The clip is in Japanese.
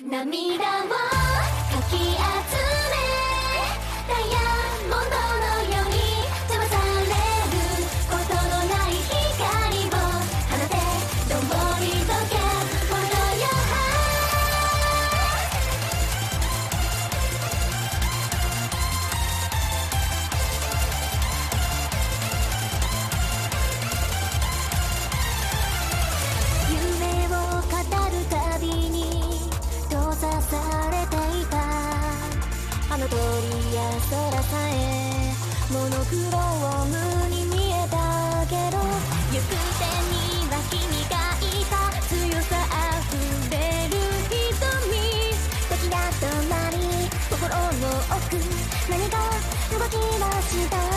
涙をあの鳥や空さえモノクロームに見えたけど行く手には君がいた強さあふれる瞳。時が止まり心の奥何か動きました。